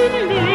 心灵。